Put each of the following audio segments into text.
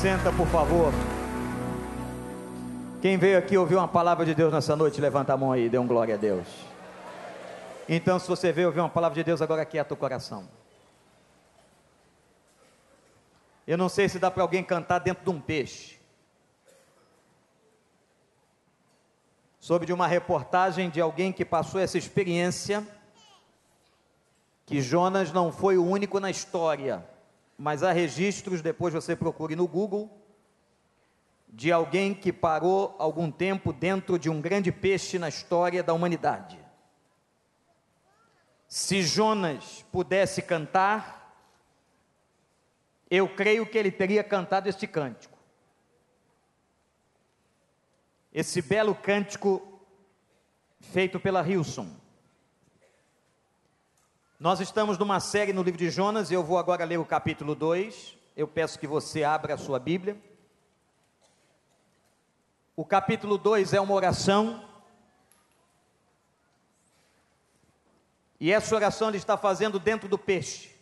Senta, por favor. Quem veio aqui ouvir uma palavra de Deus nessa noite, levanta a mão aí, dê um glória a Deus. Então, se você veio ouvir uma palavra de Deus, agora aquieta o coração. Eu não sei se dá para alguém cantar dentro de um peixe. Soube de uma reportagem de alguém que passou essa experiência, que Jonas não foi o único na história, mas há registros, depois você procure no Google, de alguém que parou algum tempo dentro de um grande peixe na história da humanidade. Se Jonas pudesse cantar, eu creio que ele teria cantado este cântico. Esse belo cântico feito pela Hilson. Nós estamos numa série no livro de Jonas, e eu vou agora ler o capítulo 2. Eu peço que você abra a sua Bíblia. O capítulo 2 é uma oração. E essa oração ele está fazendo dentro do peixe.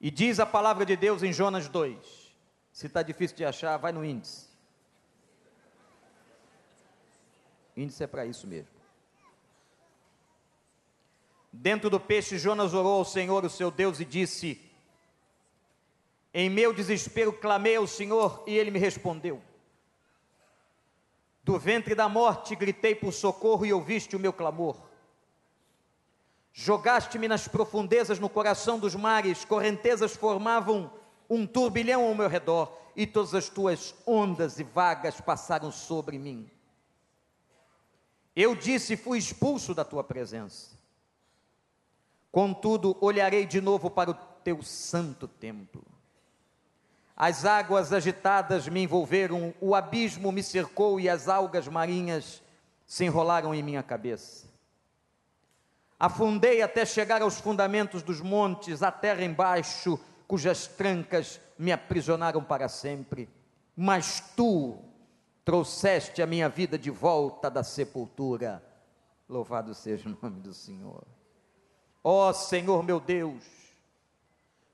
E diz a palavra de Deus em Jonas 2. Se está difícil de achar, vai no índice. índice é para isso mesmo. Dentro do peixe, Jonas orou ao Senhor, o seu Deus, e disse: em meu desespero clamei ao Senhor e ele me respondeu. Do ventre da morte gritei por socorro e ouviste o meu clamor. Jogaste-me nas profundezas no coração dos mares, correntezas formavam um turbilhão ao meu redor, e todas as tuas ondas e vagas passaram sobre mim. Eu disse: fui expulso da tua presença. Contudo, olharei de novo para o teu santo templo. As águas agitadas me envolveram, o abismo me cercou e as algas marinhas se enrolaram em minha cabeça. Afundei até chegar aos fundamentos dos montes, a terra embaixo, cujas trancas me aprisionaram para sempre. Mas tu trouxeste a minha vida de volta da sepultura. Louvado seja o nome do Senhor. Ó oh, Senhor meu Deus,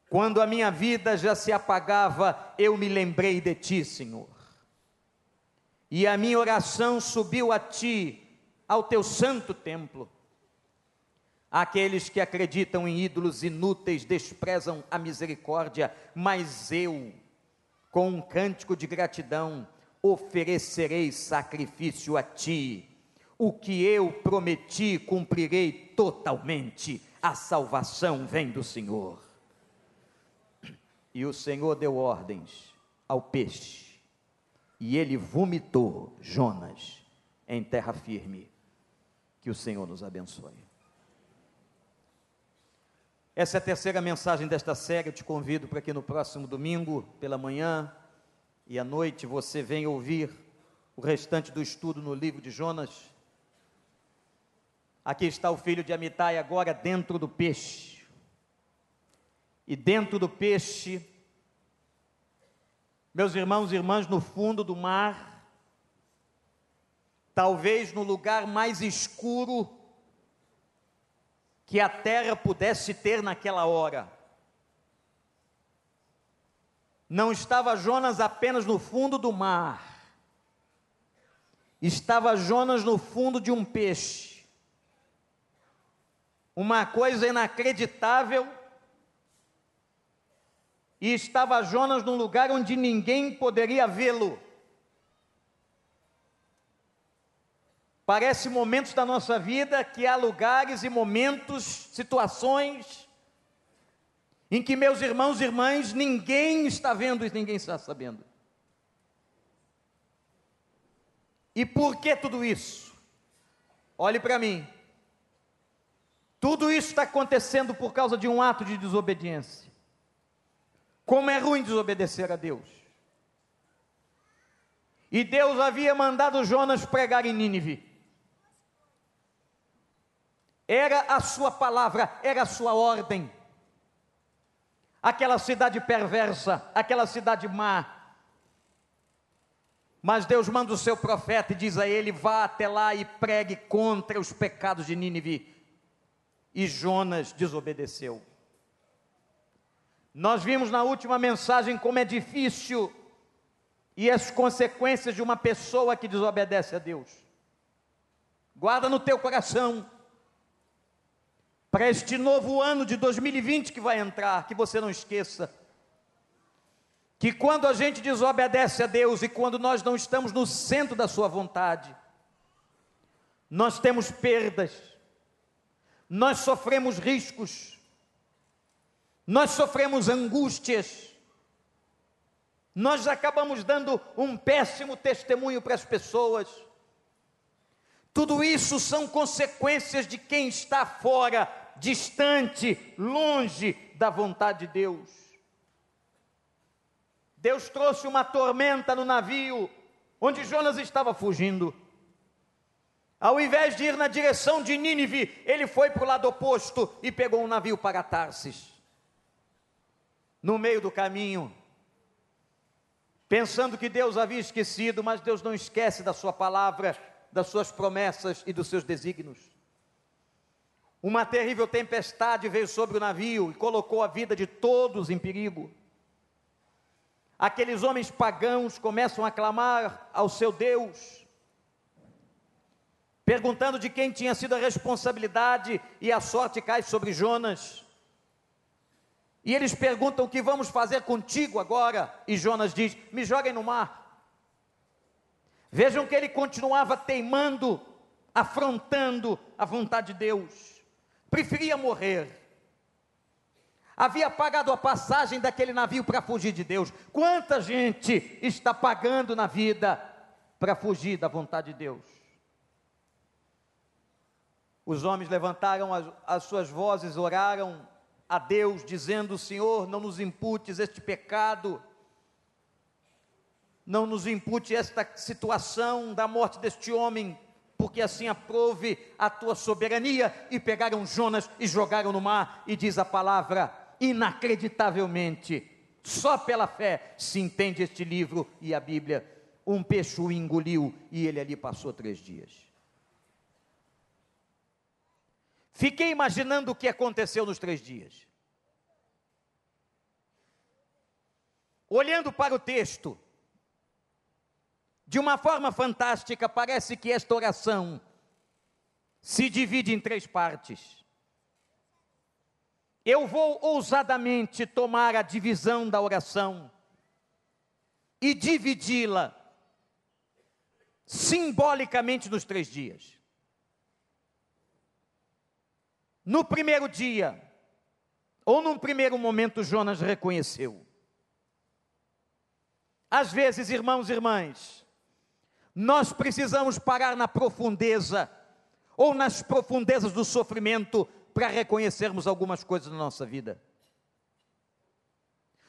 quando a minha vida já se apagava, eu me lembrei de ti, Senhor. E a minha oração subiu a ti, ao teu santo templo. Aqueles que acreditam em ídolos inúteis desprezam a misericórdia, mas eu, com um cântico de gratidão, oferecerei sacrifício a ti. O que eu prometi, cumprirei totalmente. A salvação vem do Senhor. E o Senhor deu ordens ao peixe, e ele vomitou Jonas em terra firme. Que o Senhor nos abençoe. Essa é a terceira mensagem desta série. Eu te convido para que no próximo domingo, pela manhã e à noite, você venha ouvir o restante do estudo no livro de Jonas. Aqui está o filho de Amitai agora dentro do peixe e dentro do peixe, meus irmãos e irmãs, no fundo do mar, talvez no lugar mais escuro que a terra pudesse ter naquela hora. Não estava Jonas apenas no fundo do mar, estava Jonas no fundo de um peixe. Uma coisa inacreditável e estava Jonas num lugar onde ninguém poderia vê-lo. Parece momentos da nossa vida que há lugares e momentos, situações, em que meus irmãos e irmãs, ninguém está vendo e ninguém está sabendo. E por que tudo isso? Olhe para mim. Tudo isso está acontecendo por causa de um ato de desobediência. Como é ruim desobedecer a Deus. E Deus havia mandado Jonas pregar em Nínive. Era a sua palavra, era a sua ordem. Aquela cidade perversa, aquela cidade má. Mas Deus manda o seu profeta e diz a ele: vá até lá e pregue contra os pecados de Nínive. E Jonas desobedeceu. Nós vimos na última mensagem como é difícil e as consequências de uma pessoa que desobedece a Deus. Guarda no teu coração para este novo ano de 2020 que vai entrar, que você não esqueça que quando a gente desobedece a Deus e quando nós não estamos no centro da Sua vontade, nós temos perdas, nós sofremos riscos, nós sofremos angústias, nós acabamos dando um péssimo testemunho para as pessoas. Tudo isso são consequências de quem está fora, distante, longe da vontade de Deus. Deus trouxe uma tormenta no navio onde Jonas estava fugindo. Ao invés de ir na direção de Nínive, ele foi para o lado oposto e pegou um navio para Tarsis. No meio do caminho, pensando que Deus havia esquecido, mas Deus não esquece da sua palavra, das suas promessas e dos seus desígnios. Uma terrível tempestade veio sobre o navio e colocou a vida de todos em perigo. Aqueles homens pagãos começam a clamar ao seu Deus, perguntando de quem tinha sido a responsabilidade, e a sorte cai sobre Jonas. E eles perguntam: O que vamos fazer contigo agora? E Jonas diz: Me joguem no mar. Vejam que ele continuava teimando, afrontando a vontade de Deus, preferia morrer havia pagado a passagem daquele navio para fugir de Deus. Quanta gente está pagando na vida para fugir da vontade de Deus? Os homens levantaram as, as suas vozes, oraram a Deus, dizendo: Senhor, não nos imputes este pecado, não nos impute esta situação da morte deste homem, porque assim aprove a tua soberania. E pegaram Jonas e jogaram no mar, e diz a palavra: inacreditavelmente, só pela fé se entende este livro e a Bíblia. Um peixe o engoliu e ele ali passou três dias. Fiquei imaginando o que aconteceu nos três dias. Olhando para o texto, de uma forma fantástica, parece que esta oração se divide em três partes eu vou ousadamente tomar a divisão da oração e dividi-la simbolicamente nos três dias. No primeiro dia, ou num primeiro momento, Jonas reconheceu. Às vezes, irmãos e irmãs, nós precisamos parar na profundeza, ou nas profundezas do sofrimento, para reconhecermos algumas coisas na nossa vida.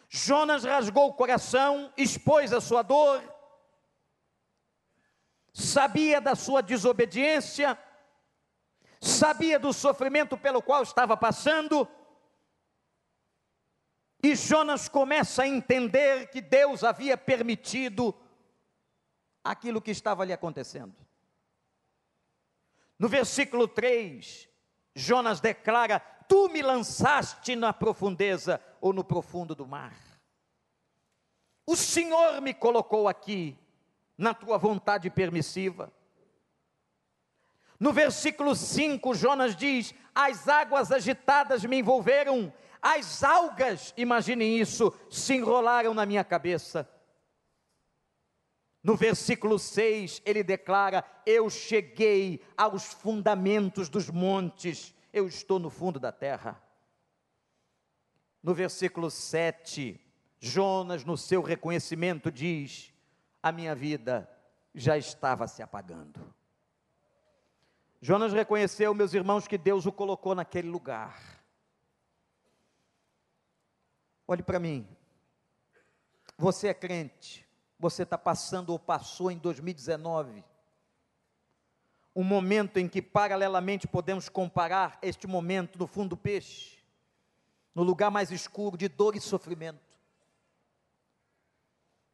Jonas rasgou o coração, expôs a sua dor, sabia da sua desobediência, sabia do sofrimento pelo qual estava passando, e Jonas começa a entender que Deus havia permitido aquilo que estava lhe acontecendo. No versículo 3, Jonas declara: Tu me lançaste na profundeza ou no profundo do mar. O Senhor me colocou aqui, na tua vontade permissiva. No versículo 5, Jonas diz: As águas agitadas me envolveram, as algas, imaginem isso, se enrolaram na minha cabeça. No versículo 6, ele declara: Eu cheguei aos fundamentos dos montes, eu estou no fundo da terra. No versículo 7, Jonas, no seu reconhecimento, diz: A minha vida já estava se apagando. Jonas reconheceu, meus irmãos, que Deus o colocou naquele lugar. Olhe para mim, você é crente, você está passando ou passou em 2019. Um momento em que, paralelamente, podemos comparar este momento no fundo do peixe, no lugar mais escuro de dor e sofrimento.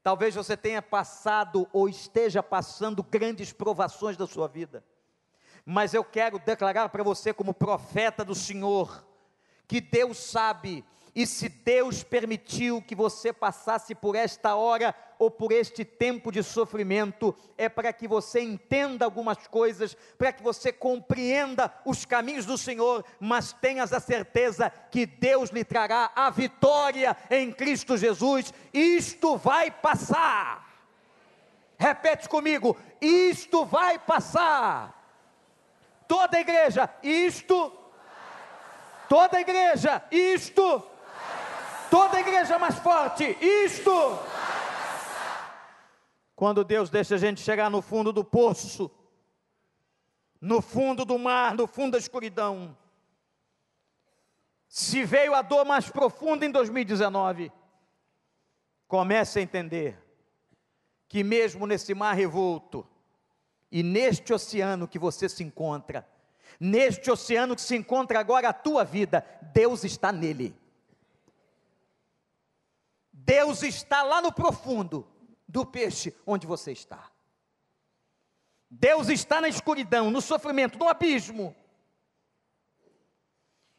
Talvez você tenha passado ou esteja passando grandes provações da sua vida, mas eu quero declarar para você, como profeta do Senhor, que Deus sabe E se Deus permitiu que você passasse por esta hora ou por este tempo de sofrimento, é para que você entenda algumas coisas, para que você compreenda os caminhos do Senhor, mas tenhas a certeza que Deus lhe trará a vitória em Cristo Jesus. Isto vai passar. Repete comigo: isto vai passar. Toda a igreja, isto. Toda a igreja, isto Toda a igreja mais forte. Isto. Quando Deus deixa a gente chegar no fundo do poço, no fundo do mar, no fundo da escuridão. Se veio a dor mais profunda em 2019, comece a entender que mesmo nesse mar revolto e neste oceano que você se encontra, neste oceano que se encontra agora a tua vida, Deus está nele. Deus está lá no profundo do peixe onde você está. Deus está na escuridão, no sofrimento, no abismo.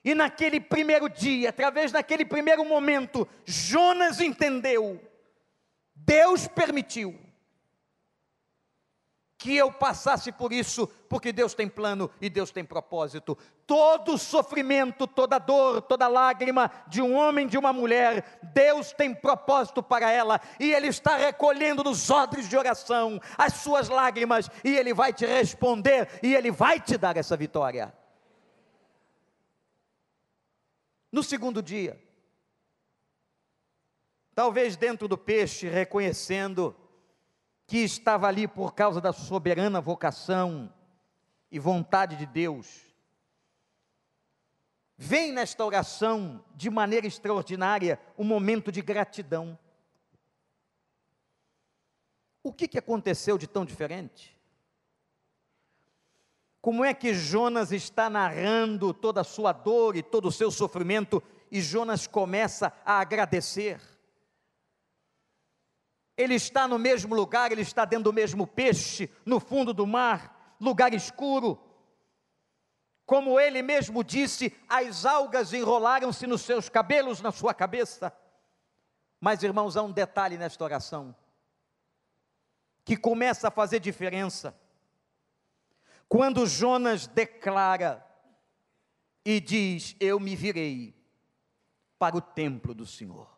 E naquele primeiro dia, através daquele primeiro momento, Jonas entendeu. Deus permitiu que eu passasse por isso, porque Deus tem plano e Deus tem propósito. Todo sofrimento, toda dor, toda lágrima de um homem, de uma mulher, Deus tem propósito para ela, e Ele está recolhendo nos odres de oração as suas lágrimas, e Ele vai te responder, e Ele vai te dar essa vitória. No segundo dia, talvez dentro do peixe, reconhecendo que estava ali por causa da soberana vocação e vontade de Deus, vem nesta oração de maneira extraordinária um momento de gratidão. O que, que aconteceu de tão diferente? Como é que Jonas está narrando toda a sua dor e todo o seu sofrimento e Jonas começa a agradecer? Ele está no mesmo lugar, ele está dentro do mesmo peixe, no fundo do mar, lugar escuro. Como ele mesmo disse, as algas enrolaram-se nos seus cabelos, na sua cabeça. Mas, irmãos, há um detalhe nesta oração que começa a fazer diferença. Quando Jonas declara e diz: Eu me virei para o templo do Senhor.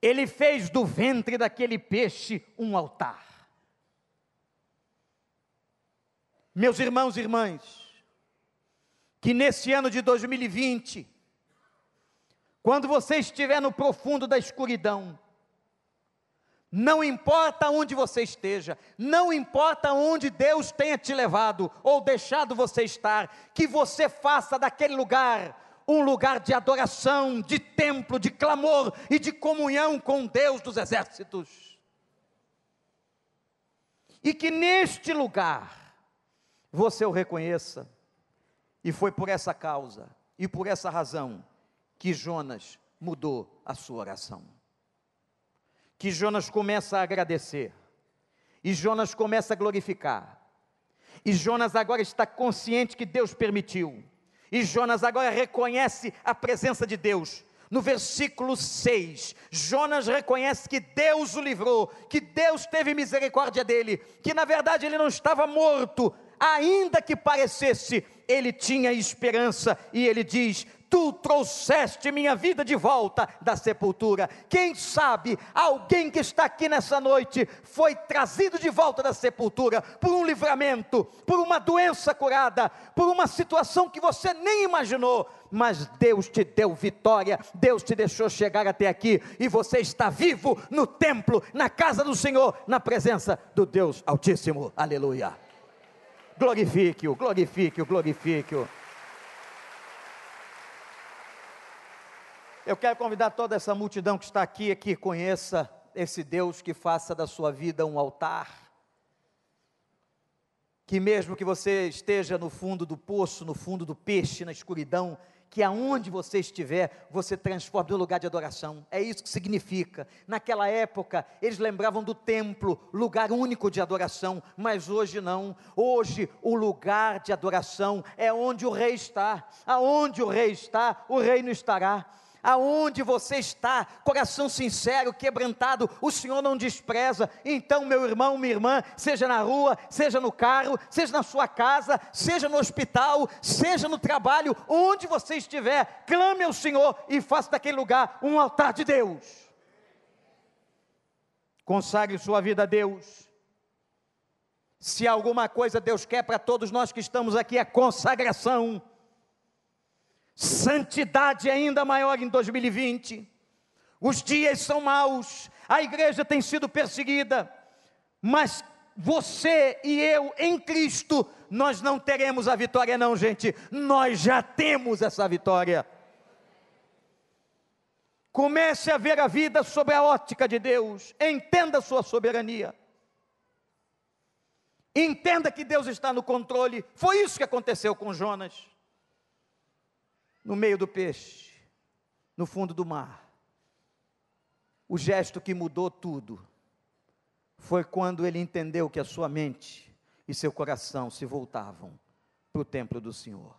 Ele fez do ventre daquele peixe um altar. Meus irmãos e irmãs, que nesse ano de 2020, quando você estiver no profundo da escuridão, não importa onde você esteja, não importa onde Deus tenha te levado ou deixado você estar, que você faça daquele lugar um lugar de adoração, de templo, de clamor e de comunhão com Deus dos exércitos. E que neste lugar você o reconheça. E foi por essa causa e por essa razão que Jonas mudou a sua oração. Que Jonas começa a agradecer. E Jonas começa a glorificar. E Jonas agora está consciente que Deus permitiu e Jonas agora reconhece a presença de Deus. No versículo 6, Jonas reconhece que Deus o livrou, que Deus teve misericórdia dele, que na verdade ele não estava morto, ainda que parecesse, ele tinha esperança, e ele diz: tu trouxeste minha vida de volta da sepultura. Quem sabe alguém que está aqui nessa noite foi trazido de volta da sepultura por um livramento, por uma doença curada, por uma situação que você nem imaginou, mas Deus te deu vitória, Deus te deixou chegar até aqui e você está vivo no templo, na casa do Senhor, na presença do Deus Altíssimo. Aleluia. Glorifique-o, glorifique-o, glorifique-o. Eu quero convidar toda essa multidão que está aqui, que conheça esse Deus que faça da sua vida um altar. Que mesmo que você esteja no fundo do poço, no fundo do peixe, na escuridão, que aonde você estiver, você transforme um lugar de adoração. É isso que significa. Naquela época, eles lembravam do templo, lugar único de adoração, mas hoje não. Hoje, o lugar de adoração é onde o rei está. Aonde o rei está, o reino estará aonde você está, coração sincero, quebrantado, o Senhor não despreza. Então, meu irmão, minha irmã, seja na rua, seja no carro, seja na sua casa, seja no hospital, seja no trabalho, onde você estiver, clame ao Senhor e faça daquele lugar um altar de Deus. Consagre sua vida a Deus. Se alguma coisa Deus quer para todos nós que estamos aqui, é consagração santidade ainda maior em 2020. Os dias são maus, a igreja tem sido perseguida, mas você e eu em Cristo, nós não teremos a vitória, não, gente, nós já temos essa vitória. Comece a ver a vida sob a ótica de Deus, entenda a sua soberania. Entenda que Deus está no controle. Foi isso que aconteceu com Jonas no meio do peixe, no fundo do mar. O gesto que mudou tudo foi quando ele entendeu que a sua mente e seu coração se voltavam para o templo do Senhor.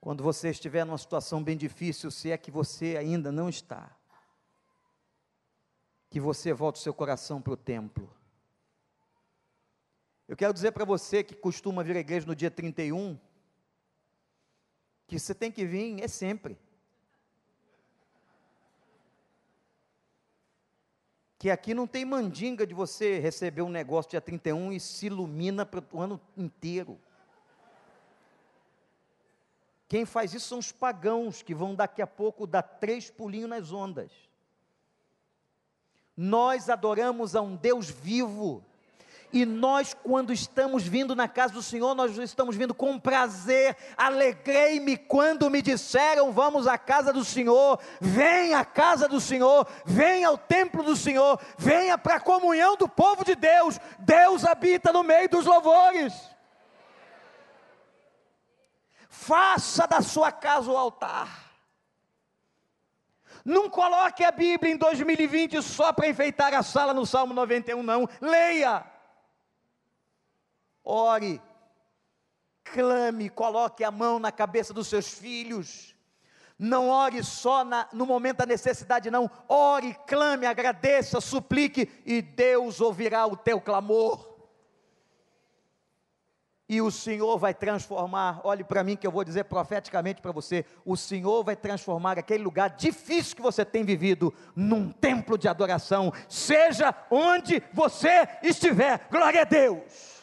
Quando você estiver numa situação bem difícil, se é que você ainda não está, que você volte o seu coração para o templo. Eu quero dizer para você que costuma vir à igreja no dia 31, que você tem que vir é sempre. Que aqui não tem mandinga de você receber um negócio dia 31 e se ilumina para o ano inteiro. Quem faz isso são os pagãos que vão daqui a pouco dar três pulinhos nas ondas. Nós adoramos a um Deus vivo, e nós, quando estamos vindo na casa do Senhor, nós estamos vindo com prazer. Alegrei-me quando me disseram: Vamos à casa do Senhor. Vem à casa do Senhor. Vem ao templo do Senhor. Venha para a comunhão do povo de Deus. Deus habita no meio dos louvores. Faça da sua casa o altar. Não coloque a Bíblia em 2020 só para enfeitar a sala no Salmo 91, não. Leia ore, clame, coloque a mão na cabeça dos seus filhos. Não ore só na, no momento da necessidade, não. Ore, clame, agradeça, suplique, e Deus ouvirá o teu clamor. E o Senhor vai transformar, olhe para mim que eu vou dizer profeticamente para você: o Senhor vai transformar aquele lugar difícil que você tem vivido num templo de adoração, seja onde você estiver. Glória a Deus.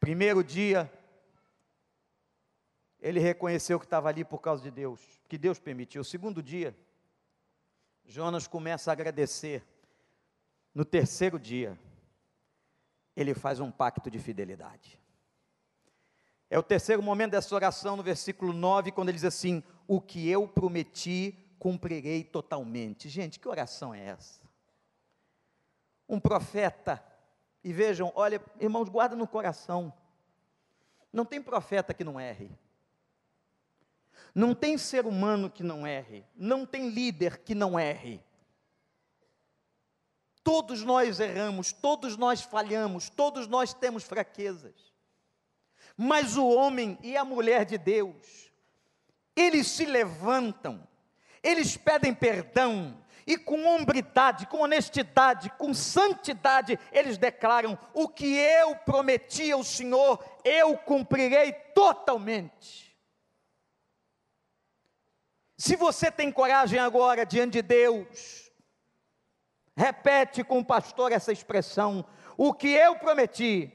Primeiro dia, ele reconheceu que estava ali por causa de Deus, que Deus permitiu. Segundo dia, Jonas começa a agradecer. No terceiro dia, ele faz um pacto de fidelidade. É o terceiro momento dessa oração, no versículo 9, quando ele diz assim: O que eu prometi, cumprirei totalmente. Gente, que oração é essa? Um profeta e vejam, olha, irmãos, guarda no coração. Não tem profeta que não erre. Não tem ser humano que não erre. Não tem líder que não erre. Todos nós erramos, todos nós falhamos, todos nós temos fraquezas. Mas o homem e a mulher de Deus, eles se levantam, eles pedem perdão, e com hombridade, com honestidade, com santidade, eles declaram: o que eu prometi ao Senhor, eu cumprirei totalmente. Se você tem coragem agora diante de Deus, repete com o pastor essa expressão: o que eu prometi,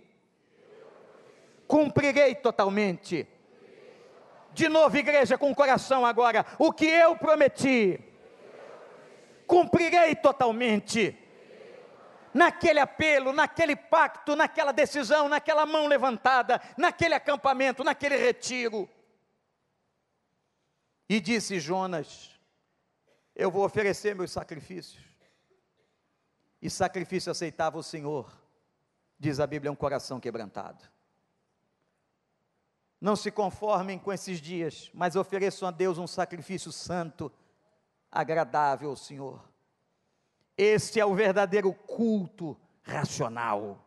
cumprirei totalmente. De novo, igreja, com o coração agora: o que eu prometi, cumprirei totalmente. Naquele apelo, naquele pacto, naquela decisão, naquela mão levantada, naquele acampamento, naquele retiro. E disse Jonas: Eu vou oferecer meus sacrifícios. E sacrifício aceitava o Senhor, diz a Bíblia, é um coração quebrantado. Não se conformem com esses dias, mas ofereçam a Deus um sacrifício santo, agradável ao Senhor. Este é o verdadeiro culto racional.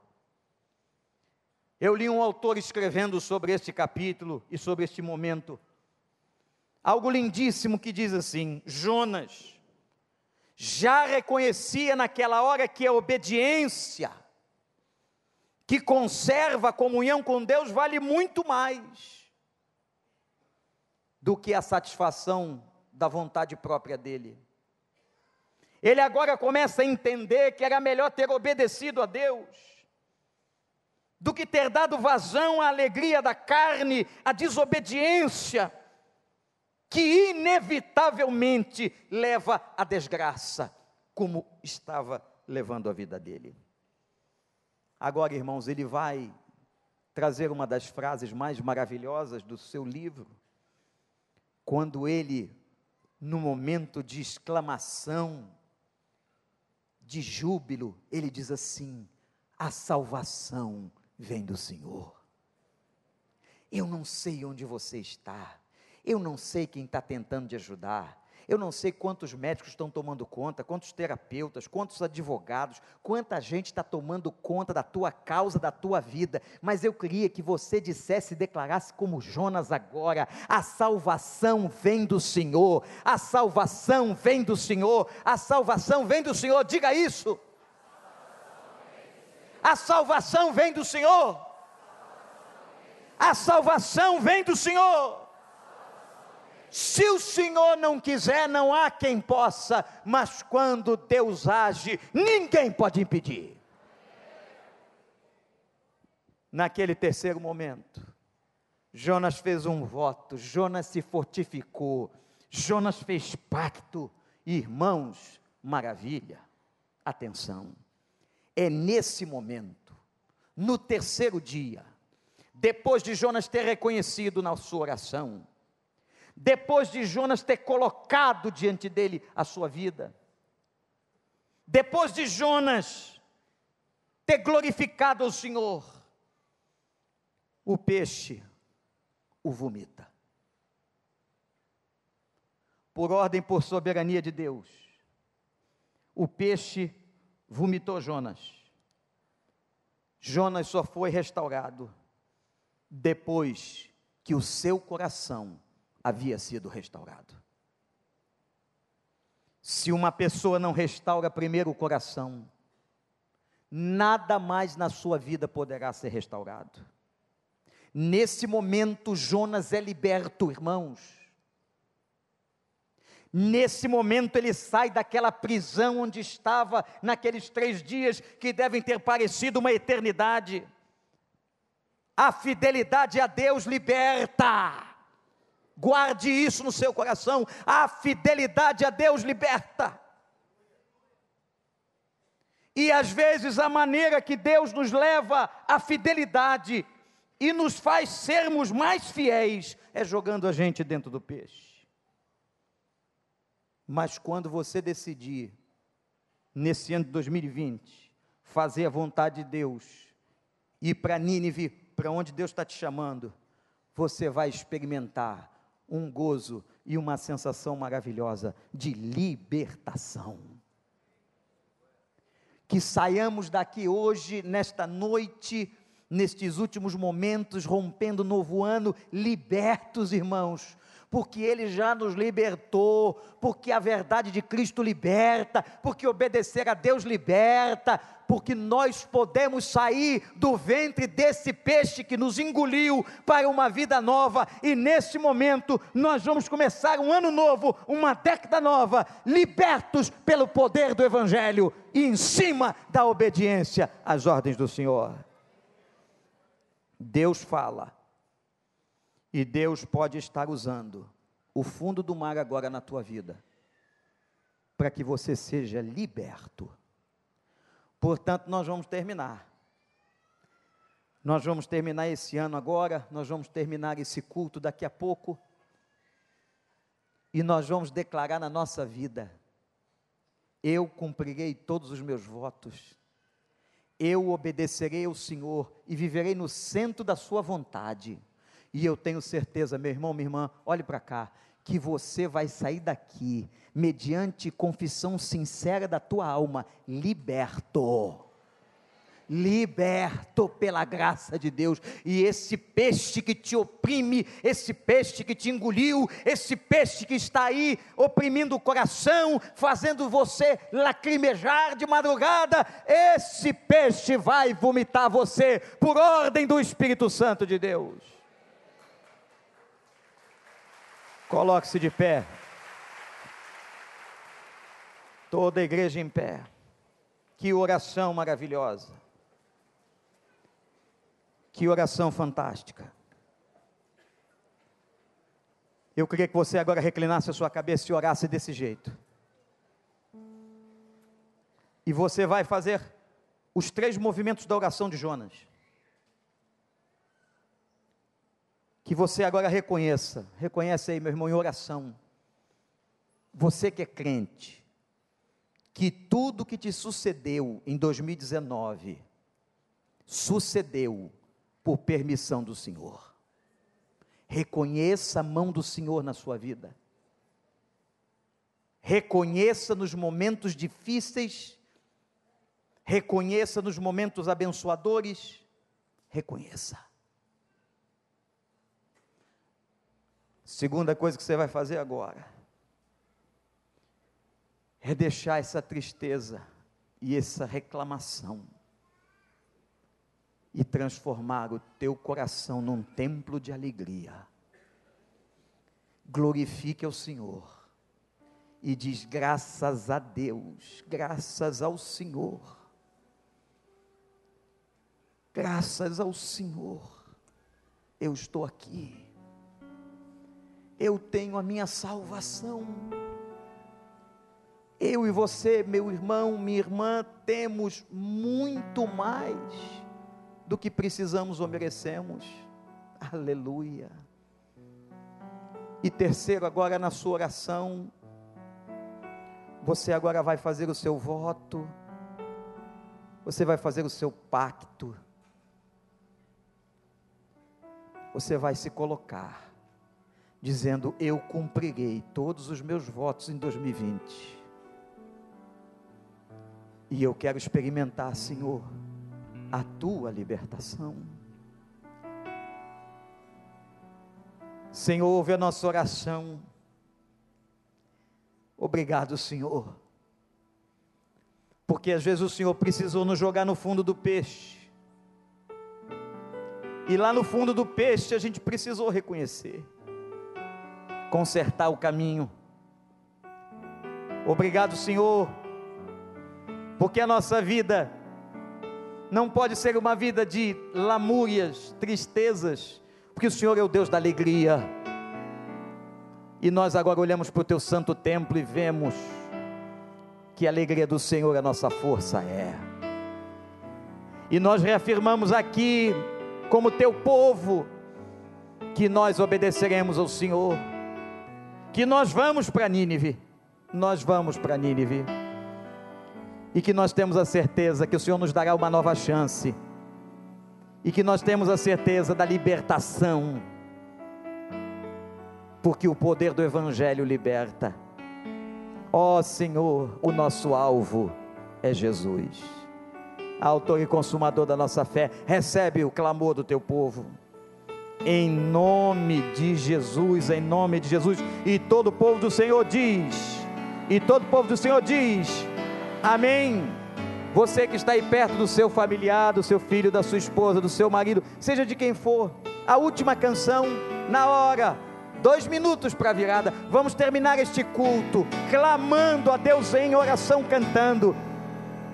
Eu li um autor escrevendo sobre este capítulo e sobre este momento. Algo lindíssimo que diz assim: Jonas já reconhecia naquela hora que a obediência, que conserva a comunhão com Deus, vale muito mais do que a satisfação da vontade própria dele. Ele agora começa a entender que era melhor ter obedecido a Deus do que ter dado vazão à alegria da carne, à desobediência, que inevitavelmente leva à desgraça, como estava levando a vida dele. Agora, irmãos, ele vai trazer uma das frases mais maravilhosas do seu livro, quando ele, no momento de exclamação, de júbilo, ele diz assim: a salvação vem do Senhor. Eu não sei onde você está, eu não sei quem está tentando te ajudar, eu não sei quantos médicos estão tomando conta, quantos terapeutas, quantos advogados, quanta gente está tomando conta da tua causa, da tua vida, mas eu queria que você dissesse e declarasse como Jonas agora: a salvação vem do Senhor, a salvação vem do Senhor, a salvação vem do Senhor, diga isso. A salvação vem do Senhor. A salvação vem do Senhor. Se o Senhor não quiser, não há quem possa, mas quando Deus age, ninguém pode impedir. Naquele terceiro momento, Jonas fez um voto, Jonas se fortificou, Jonas fez pacto, irmãos, maravilha, atenção, é nesse momento, no terceiro dia, depois de Jonas ter reconhecido na sua oração, depois de Jonas ter colocado diante dele a sua vida, depois de Jonas ter glorificado o Senhor, o peixe o vomita. Por ordem, por soberania de Deus, o peixe vomitou Jonas. Jonas só foi restaurado depois que o seu coração havia sido restaurado. Se uma pessoa não restaura primeiro o coração, nada mais na sua vida poderá ser restaurado. Nesse momento, Jonas é liberto, irmãos. Nesse momento, ele sai daquela prisão onde estava naqueles três dias que devem ter parecido uma eternidade. A fidelidade a Deus liberta. Guarde isso no seu coração. A fidelidade a Deus liberta. E às vezes a maneira que Deus nos leva à fidelidade e nos faz sermos mais fiéis é jogando a gente dentro do peixe. Mas quando você decidir, nesse ano de 2020, fazer a vontade de Deus, ir para Nínive, para onde Deus está te chamando, você vai experimentar um gozo e uma sensação maravilhosa de libertação. Que saiamos daqui hoje, nesta noite, nestes últimos momentos, rompendo o novo ano, libertos, irmãos, porque Ele já nos libertou, porque a verdade de Cristo liberta, porque obedecer a Deus liberta, porque nós podemos sair do ventre desse peixe que nos engoliu para uma vida nova, e nesse momento nós vamos começar um ano novo, uma década nova, libertos pelo poder do Evangelho e em cima da obediência às ordens do Senhor. Deus fala, e Deus pode estar usando o fundo do mar agora na tua vida, para que você seja liberto. Portanto, nós vamos terminar. Nós vamos terminar esse ano agora, nós vamos terminar esse culto daqui a pouco. E nós vamos declarar na nossa vida: eu cumprirei todos os meus votos, eu obedecerei ao Senhor e viverei no centro da Sua vontade E eu tenho certeza, meu irmão, minha irmã, olhe para cá, que você vai sair daqui, mediante confissão sincera da tua alma, liberto liberto pela graça de Deus, e esse peixe que te oprime, esse peixe que te engoliu, esse peixe que está aí oprimindo o coração, fazendo você lacrimejar de madrugada, esse peixe vai vomitar você por ordem do Espírito Santo de Deus. Coloque-se de pé. Toda a igreja em pé. Que oração maravilhosa. Que oração fantástica. Eu queria que você agora reclinasse a sua cabeça e orasse desse jeito. E você vai fazer os três movimentos da oração de Jonas. Que você agora reconheça, reconhece aí, meu irmão, em oração. Você que é crente, que tudo que te sucedeu em 2019 sucedeu por permissão do Senhor. Reconheça a mão do Senhor na sua vida. Reconheça nos momentos difíceis, reconheça nos momentos abençoadores, reconheça. Segunda coisa que você vai fazer agora é deixar essa tristeza e essa reclamação e transformar o teu coração num templo de alegria. Glorifique ao Senhor e diz graças a Deus, graças ao Senhor. Graças ao Senhor, eu estou aqui. Eu tenho a minha salvação. Eu e você, meu irmão, minha irmã, temos muito mais do que precisamos ou merecemos. Aleluia. E terceiro, agora na sua oração, você agora vai fazer o seu voto, você vai fazer o seu pacto, você vai se colocar, dizendo: Eu cumprirei todos os meus votos em 2020, e eu quero experimentar, Senhor a tua libertação. Senhor, ouve a nossa oração. Obrigado, Senhor. Porque às vezes o Senhor precisou nos jogar no fundo do peixe. E lá no fundo do peixe a gente precisou reconhecer, consertar o caminho. Obrigado, Senhor, porque a nossa vida não pode ser uma vida de lamúrias, tristezas, porque o Senhor é o Deus da alegria. E nós agora olhamos para o teu santo templo e vemos que a alegria do Senhor a nossa força é. E nós reafirmamos aqui, como teu povo, que nós obedeceremos ao Senhor, que nós vamos para Nínive, nós vamos para Nínive. E que nós temos a certeza que o Senhor nos dará uma nova chance, e que nós temos a certeza da libertação, porque o poder do Evangelho liberta. Ó oh, Senhor, o nosso alvo é Jesus, autor e consumador da nossa fé, recebe o clamor do teu povo. Em nome de Jesus, em nome de Jesus, e todo o povo do Senhor diz, e todo o povo do Senhor diz, Amém. Você que está aí perto do seu familiar, do seu filho, da sua esposa, do seu marido, seja de quem for, a última canção, na hora, dois minutos para a virada, vamos terminar este culto, clamando a Deus em oração, cantando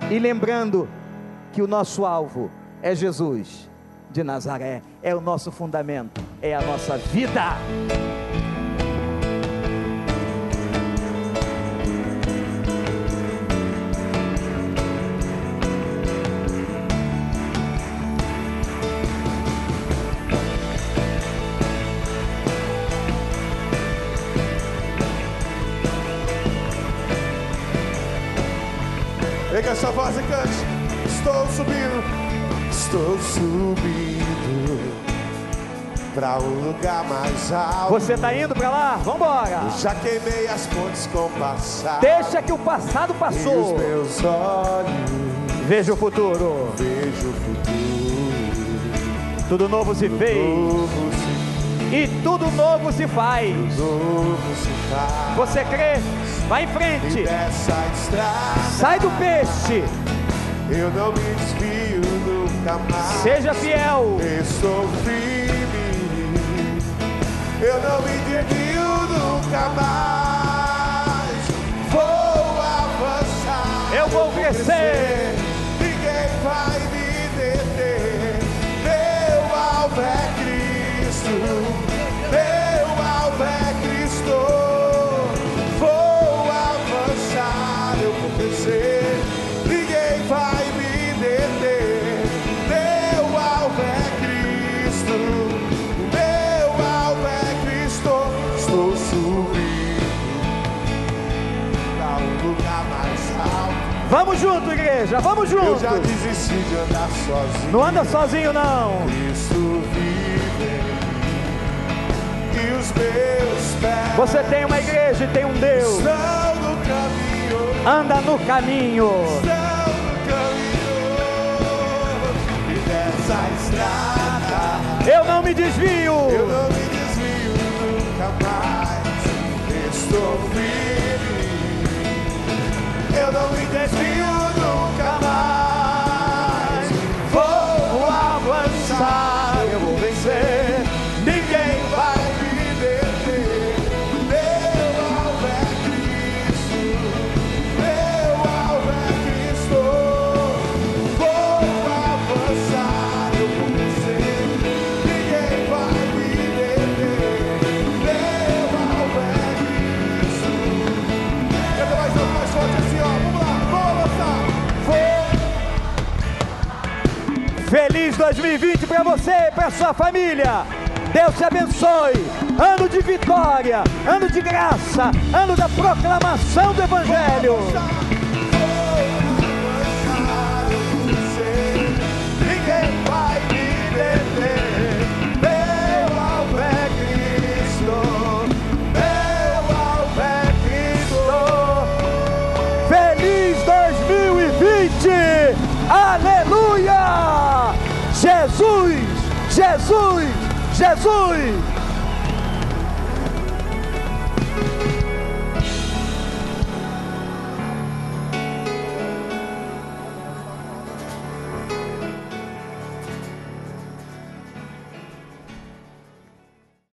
e lembrando que o nosso alvo é Jesus de Nazaré, é o nosso fundamento, é a nossa vida. Estou subindo, pra um lugar mais alto. Você tá indo pra lá? Vambora! Eu já queimei as pontes com o passado. Deixa que o passado E os passou. meus olhos Veja o futuro. vejo o futuro. Tudo novo se fez Novo se, e tudo novo se faz. novo se faz. Você crê? Vai em frente. Sai do peixe. Eu não me desvio nunca mais. Seja fiel. Estou firme, eu não me desvio nunca mais. Vou avançar, Eu vou crescer. Vamos junto, igreja. Vamos Eu junto. já desisti de andar sozinho. Não anda sozinho, não. Cristo vive e os meus pés Você tem uma igreja e tem um Deus. no caminho, Anda no caminho. estão no caminho e dessa estrada Eu não me desvio. eu não me desvio nunca mais. Estou firme, eu não me 2020 para você para sua família. Deus te abençoe. Ano de vitória, ano de graça, ano da proclamação do Evangelho. Jesus! Jesus!